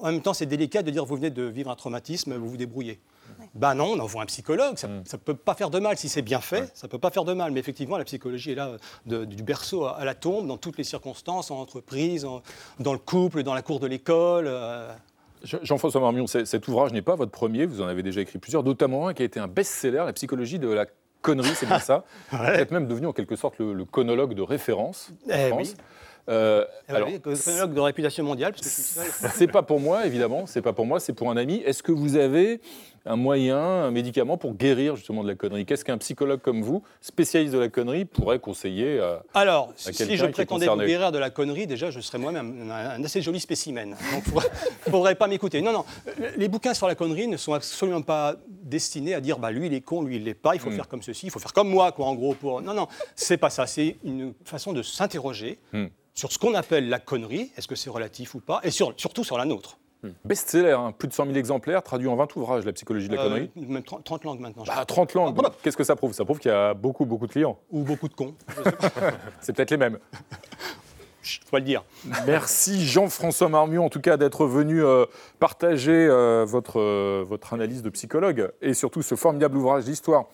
en même temps, c'est délicat de dire vous venez de vivre un traumatisme, vous vous débrouillez. Ben non, on envoie un psychologue, ça ne mm. peut pas faire de mal. Si c'est bien fait, ça ne peut pas faire de mal. Mais effectivement, la psychologie est là du berceau à, la tombe, dans toutes les circonstances, en entreprise, dans le couple, dans la cour de l'école. Euh. Jean-François Marmion, cet ouvrage n'est pas votre premier, vous en avez déjà écrit plusieurs, notamment un qui a été un best-seller, La psychologie de la connerie, c'est bien ça. Vous êtes même devenu en quelque sorte le, conologue de référence en eh France. Euh, eh alors, conologue de réputation mondiale, c'est pas pour moi, évidemment, c'est pas pour moi, c'est pour un ami. Est-ce que vous avez un moyen, un médicament pour guérir justement de la connerie Qu'est-ce qu'un psychologue comme vous, spécialiste de la connerie, pourrait conseiller à Alors, si je prétendais vous guérir de la connerie, déjà, je serais moi-même un, assez joli spécimen. Donc, il ne faudrait pas m'écouter. Non, non, les bouquins sur la connerie ne sont absolument pas destinés à dire, bah, lui, il est con, lui, il l'est pas, il faut hmm. faire comme ceci, il faut faire comme moi, quoi, en gros. Pour... Non, non, c'est pas ça. C'est une façon de s'interroger. Hmm. sur ce qu'on appelle la connerie, est-ce que c'est relatif ou pas, et surtout sur la nôtre. Hmm. Best-seller, hein, plus de 100 000 exemplaires, traduit en 20 ouvrages, La psychologie de la connerie. Euh, même 30 langues maintenant. Bah, 30 langues. Ah, Qu'est-ce que ça prouve? Ça prouve qu'il y a beaucoup, beaucoup de clients. Ou beaucoup de cons. C'est peut-être les mêmes. Je dois le dire. Merci Jean-François Marmion, en tout cas, d'être venu euh, partager euh, votre, euh, votre analyse de psychologue et surtout ce formidable ouvrage d'histoire.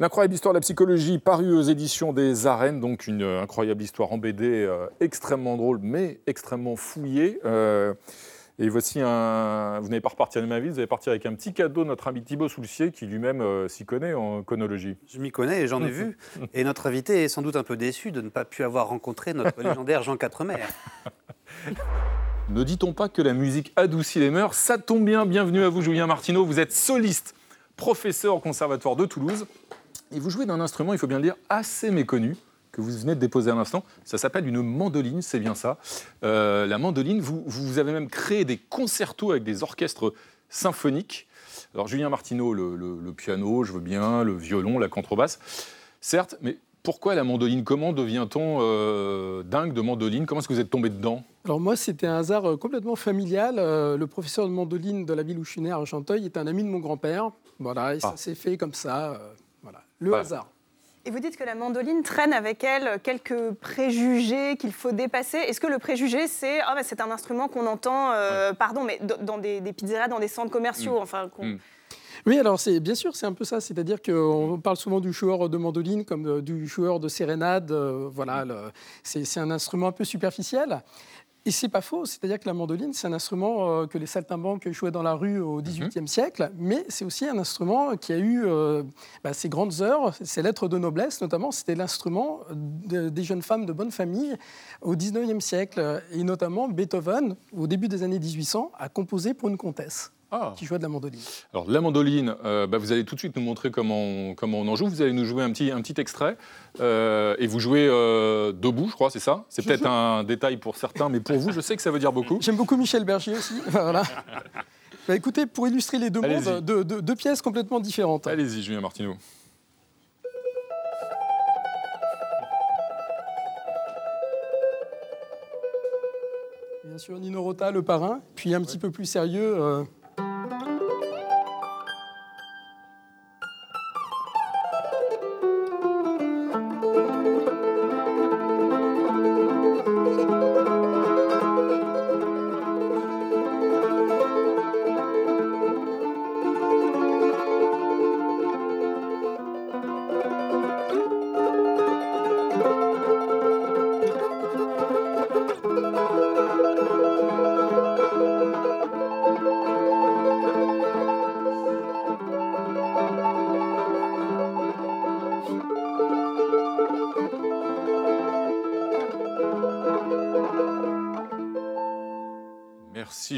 L'incroyable histoire de la psychologie, paru aux éditions des Arènes, donc une incroyable histoire en BD extrêmement drôle, mais extrêmement fouillée. Et voici un. Vous n'allez pas repartir de ma vie, vous allez partir avec un petit cadeau de notre ami Thibaut Soulcier, qui lui-même s'y connaît en chronologie. Je m'y connais et j'en ai vu. Et notre invité est sans doute un peu déçu de ne pas pu avoir rencontré notre légendaire Jean Quatremer. Ne dit-on pas que la musique adoucit les mœurs? Ça tombe bien, bienvenue à vous Julien Martineau, vous êtes soliste, professeur au Conservatoire de Toulouse, et vous jouez d'un instrument, il faut bien le dire, assez méconnu que vous venez de déposer à l'instant. Ça s'appelle une mandoline, c'est bien ça. Euh, la mandoline, vous, vous avez même créé des concertos avec des orchestres symphoniques. Alors Julien Martineau, le, piano, je veux bien, le violon, la contrebasse. Certes, mais pourquoi la mandoline? Comment devient-on euh, dingue de mandoline? Comment est-ce que vous êtes tombé dedans? Alors moi, c'était un hasard euh, complètement familial. le professeur de mandoline de la ville où je suis né, à Argenteuil, est un ami de mon grand-père. Voilà, et ça ah. s'est fait comme ça. voilà, le hasard. Et vous dites que la mandoline traîne avec elle quelques préjugés qu'il faut dépasser. Est-ce que le préjugé, c'est ah, bah, c'est un instrument qu'on entend, euh, pardon, mais dans des, des, pizzerias, dans des centres commerciaux, mm. enfin. Mm. Oui, alors c'est bien sûr, c'est un peu ça. C'est-à-dire qu'on parle souvent du joueur de mandoline comme du joueur de sérénade. Euh, voilà, c'est un instrument un peu superficiel. Et c'est pas faux, c'est-à-dire que la mandoline, c'est un instrument euh, que les saltimbanques jouaient dans la rue au XVIIIe mhm. siècle, mais c'est aussi un instrument qui a eu euh, bah, ses grandes heures, ses lettres de noblesse notamment. C'était l'instrument des jeunes femmes de bonne famille au XIXe siècle, et notamment Beethoven, au début des années 1800, a composé pour une comtesse. Ah. qui jouait de la mandoline. Alors, la mandoline, euh, bah, vous allez tout de suite nous montrer comment on, comment on en joue. Vous allez nous jouer un petit, un petit extrait. Euh, et vous jouez euh, debout, je crois, c'est ça? C'est peut-être un détail pour certains, mais pour vous, je sais que ça veut dire beaucoup. J'aime beaucoup Michel Berger aussi. voilà. Bah, écoutez, pour illustrer les deux mondes, deux, deux, pièces complètement différentes. Allez-y, Julien Martineau. Bien sûr, Nino Rota, le parrain, puis un petit peu plus sérieux,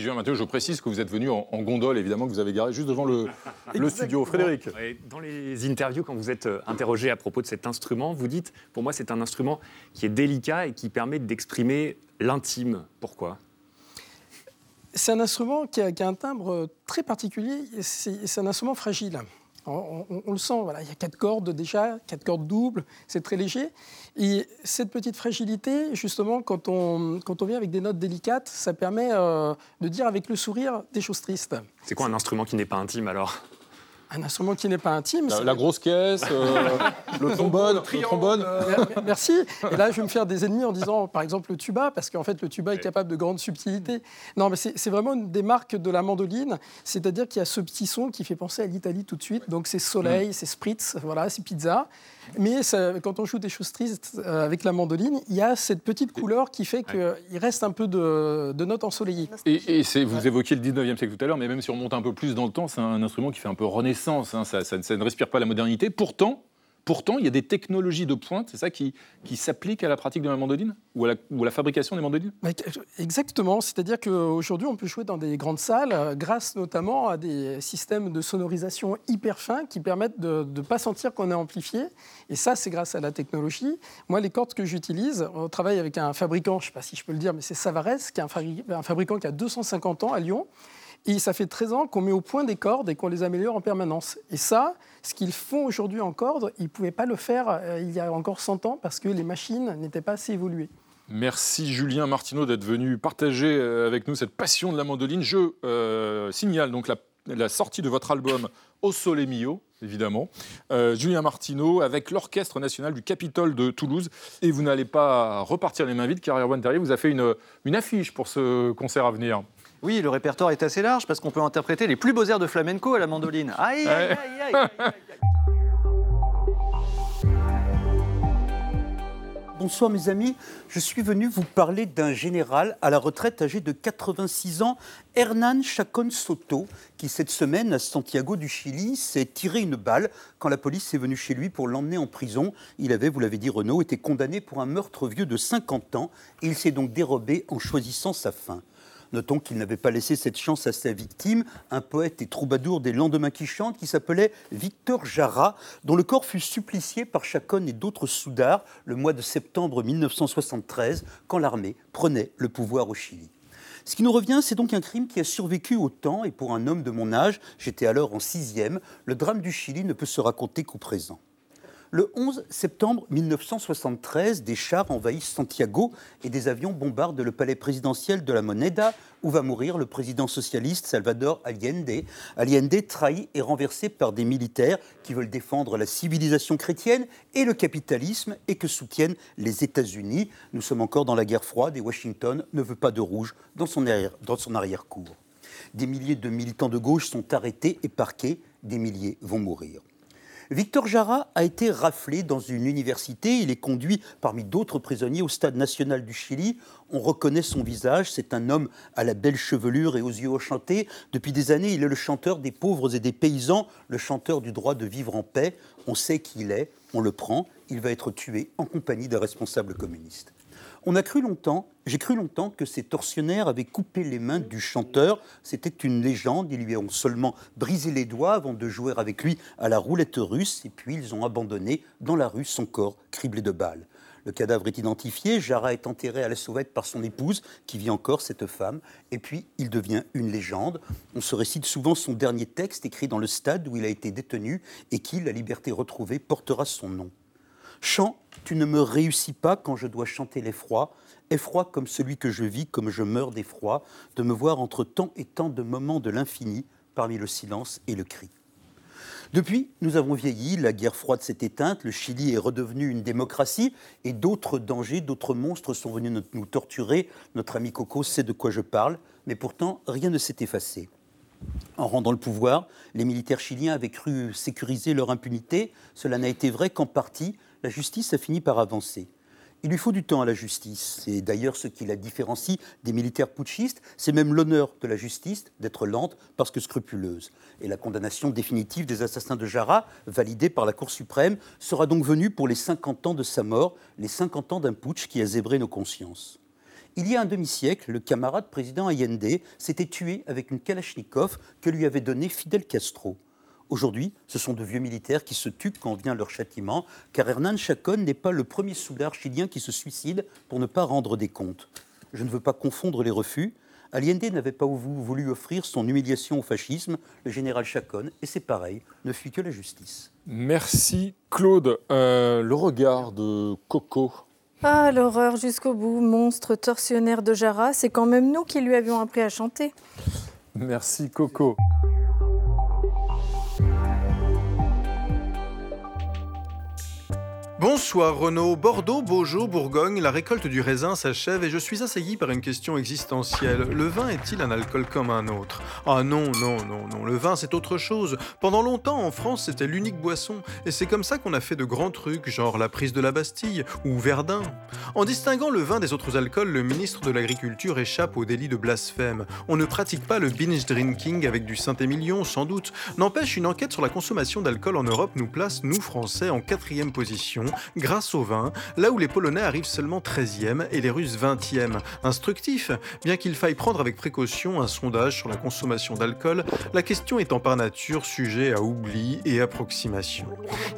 je précise que vous êtes venu en, gondole, évidemment, que vous avez garé juste devant le, le studio. Frédéric Dans les interviews, quand vous êtes euh, interrogé à propos de cet instrument, vous dites, pour moi, c'est un instrument qui est délicat et qui permet d'exprimer l'intime. Pourquoi? C'est un instrument qui a, qui a, un timbre très particulier, c'est un instrument fragile. On, le sent, voilà, il y a quatre cordes déjà, quatre cordes doubles, c'est très léger. Et cette petite fragilité, justement, quand on, quand on vient avec des notes délicates, ça permet euh, de dire avec le sourire des choses tristes. C'est quoi un instrument qui n'est pas intime alors? Un instrument qui n'est pas intime. La, grosse caisse, euh, le trombone. Le trombone. Euh, merci. Et là, je vais me faire des ennemis en disant, par exemple, le tuba, parce qu'en fait, le tuba est capable de grandes subtilités. Non, mais c'est vraiment une des marques de la mandoline, c'est-à-dire qu'il y a ce petit son qui fait penser à l'Italie tout de suite. Donc, c'est soleil, mm. c'est spritz, voilà, c'est pizza. Mais quand on joue des choses tristes euh, avec la mandoline, il y a cette petite couleur qui fait qu'il reste un peu de, notes ensoleillées. Et, et vous évoquiez le 19e siècle tout à l'heure, mais même si on monte un peu plus dans le temps, c'est un instrument qui fait un peu renaissance. Hein. ça, ne respire pas la modernité. Pourtant, Pourtant, il y a des technologies de pointe, c'est ça qui, qui s'applique à la pratique de la mandoline ou à la, fabrication des mandolines? Exactement, c'est-à-dire qu'aujourd'hui, on peut jouer dans des grandes salles euh, grâce notamment à des systèmes de sonorisation hyper fins qui permettent de ne pas sentir qu'on est amplifié. Et ça, c'est grâce à la technologie. Moi, les cordes que j'utilise, on travaille avec un fabricant, je ne sais pas si je peux le dire, mais c'est Savares, qui est un fabricant qui a 250 ans à Lyon. Et ça fait 13 ans qu'on met au point des cordes et qu'on les améliore en permanence. Et ça, ce qu'ils font aujourd'hui en cordes, ils ne pouvaient pas le faire euh, il y a encore 100 ans parce que les machines n'étaient pas assez évoluées. Merci Julien Martineau d'être venu partager euh, avec nous cette passion de la mandoline. Je euh, signale donc la, sortie de votre album Au Sole Mio, évidemment. Julien Martineau avec l'Orchestre National du Capitole de Toulouse. Et vous n'allez pas repartir les mains vides car Erwan Terrier vous a fait une affiche pour ce concert à venir. Oui, le répertoire est assez large parce qu'on peut interpréter les plus beaux airs de flamenco à la mandoline. Aïe, aïe, aïe, aïe. Bonsoir mes amis, je suis venu vous parler d'un général à la retraite âgé de 86 ans, Hernán Chacón Soto, qui cette semaine à Santiago du Chili s'est tiré une balle quand la police est venue chez lui pour l'emmener en prison. Il avait, vous l'avez dit Renaud, été condamné pour un meurtre vieux de 50 ans et il s'est donc dérobé en choisissant sa fin. Notons qu'il n'avait pas laissé cette chance à sa victime, un poète et troubadour des lendemains qui chantent, qui s'appelait Victor Jara, dont le corps fut supplicié par Chacon et d'autres soudards le mois de septembre 1973, quand l'armée prenait le pouvoir au Chili. Ce qui nous revient, c'est donc un crime qui a survécu au temps, et pour un homme de mon âge, j'étais alors en sixième, le drame du Chili ne peut se raconter qu'au présent. Le 11 septembre 1973, des chars envahissent Santiago et des avions bombardent le palais présidentiel de la Moneda, où va mourir le président socialiste Salvador Allende. Allende trahi et renversé par des militaires qui veulent défendre la civilisation chrétienne et le capitalisme et que soutiennent les États-Unis. Nous sommes encore dans la guerre froide et Washington ne veut pas de rouge dans son arrière-cour. Des milliers de militants de gauche sont arrêtés et parqués, des milliers vont mourir. Victor Jara a été raflé dans une université. Il est conduit parmi d'autres prisonniers au stade national du Chili. On reconnaît son visage. C'est un homme à la belle chevelure et aux yeux enchantés. Depuis des années, il est le chanteur des pauvres et des paysans, le chanteur du droit de vivre en paix. On sait qui il est, on le prend. Il va être tué en compagnie d'un responsable communiste. On a cru longtemps, j'ai cru longtemps que ces tortionnaires avaient coupé les mains du chanteur. C'était une légende. Ils lui ont seulement brisé les doigts avant de jouer avec lui à la roulette russe. Et puis ils ont abandonné dans la rue son corps criblé de balles. Le cadavre est identifié. Jara est enterré à la sauvette par son épouse, qui vit encore, cette femme. Et puis, il devient une légende. On se récite souvent son dernier texte, écrit dans le stade où il a été détenu, et qui, la liberté retrouvée, portera son nom. Chant, tu ne me réussis pas quand je dois chanter l'effroi, effroi comme celui que je vis, comme je meurs d'effroi, de me voir entre tant et tant de moments de l'infini, parmi le silence et le cri. Depuis, nous avons vieilli, la guerre froide s'est éteinte, le Chili est redevenu une démocratie et d'autres dangers, d'autres monstres sont venus nous- torturer. Notre ami Coco sait de quoi je parle, mais pourtant rien ne s'est effacé. En rendant le pouvoir, les militaires chiliens avaient cru sécuriser leur impunité. Cela n'a été vrai qu'en partie, la justice a fini par avancer. Il lui faut du temps à la justice. C'est d'ailleurs ce qui la différencie des militaires putschistes. C'est même l'honneur de la justice d'être lente parce que scrupuleuse. Et la condamnation définitive des assassins de Jara, validée par la Cour suprême, sera donc venue pour les 50 ans de sa mort, les 50 ans d'un putsch qui a zébré nos consciences. Il y a un demi-siècle, le camarade président Allende s'était tué avec une Kalachnikov que lui avait donnée Fidel Castro. Aujourd'hui, ce sont de vieux militaires qui se tuent quand vient leur châtiment, car Hernán Chacón n'est pas le premier soudard chilien qui se suicide pour ne pas rendre des comptes. Je ne veux pas confondre les refus. Allende n'avait pas vou- voulu offrir son humiliation au fascisme. Le général Chacón, et c'est pareil, ne fuit que la justice. Merci Claude. Euh, le regard de Coco. Ah, l'horreur jusqu'au bout, monstre tortionnaire de Jara, c'est quand même nous qui lui avions appris à chanter. Merci Coco. Bonsoir Renaud, Bordeaux, Beaujeu, Bourgogne, la récolte du raisin s'achève et je suis assailli par une question existentielle. Le vin est-il un alcool comme un autre? Ah non, non, non, non, le vin c'est autre chose. Pendant longtemps en France c'était l'unique boisson et c'est comme ça qu'on a fait de grands trucs, genre la prise de la Bastille ou Verdun. En distinguant le vin des autres alcools, le ministre de l'Agriculture échappe au délit de blasphème. On ne pratique pas le binge drinking avec du Saint-Émilion, sans doute. N'empêche, une enquête sur la consommation d'alcool en Europe nous place, nous Français, en quatrième position, grâce au vin, là où les Polonais arrivent seulement 13e et les Russes 20e. Instructif, bien qu'il faille prendre avec précaution un sondage sur la consommation d'alcool, la question étant par nature sujet à oubli et approximation.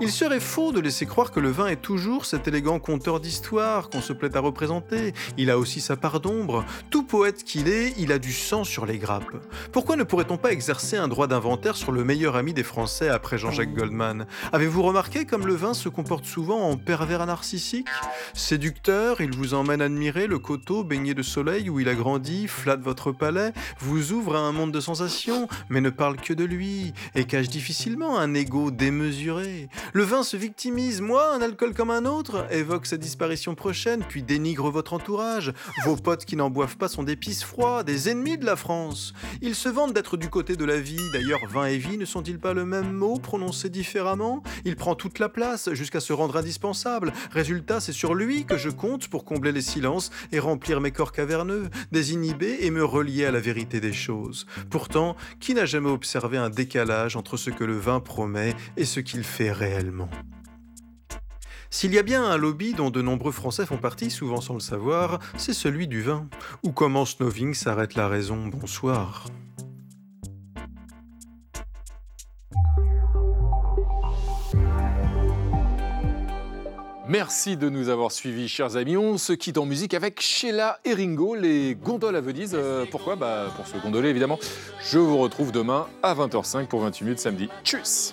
Il serait faux de laisser croire que le vin est toujours cet élégant conteur d'histoire qu'on se plaît à représenter. Il a aussi sa part d'ombre. Tout poète qu'il est, il a du sang sur les grappes. Pourquoi ne pourrait-on pas exercer un droit d'inventaire sur le meilleur ami des Français après Jean-Jacques Goldman? Avez-vous remarqué comme le vin se comporte souvent en pervers narcissique Séducteur, il vous emmène admirer le coteau baigné de soleil où il a grandi, flatte votre palais, vous ouvre à un monde de sensations, mais ne parle que de lui, et cache difficilement un ego démesuré. Le vin se victimise, moi, un alcool comme un autre, évoque sa disparition prochaine, puis dénigre votre entourage. Vos potes qui n'en boivent pas sont des pisses froids, des ennemis de la France. Ils se vantent d'être du côté de la vie, d'ailleurs vin et vie ne sont-ils pas le même mot prononcé différemment? Il prend toute la place jusqu'à se rendre indispensable. Résultat, c'est sur lui que je compte pour combler les silences et remplir mes corps caverneux, désinhiber et me relier à la vérité des choses. Pourtant, qui n'a jamais observé un décalage entre ce que le vin promet et ce qu'il fait réellement? S'il y a bien un lobby dont de nombreux Français font partie, souvent sans le savoir, c'est celui du vin. Où commence Noving s'arrête la raison. Bonsoir. Merci de nous avoir suivis, chers amis. On se quitte en musique avec Sheila et Ringo, les gondoles à Venise. Euh, pourquoi? Bah, Pour se gondoler, évidemment. Je vous retrouve demain à 20h05 pour 28 minutes samedi. Tchuss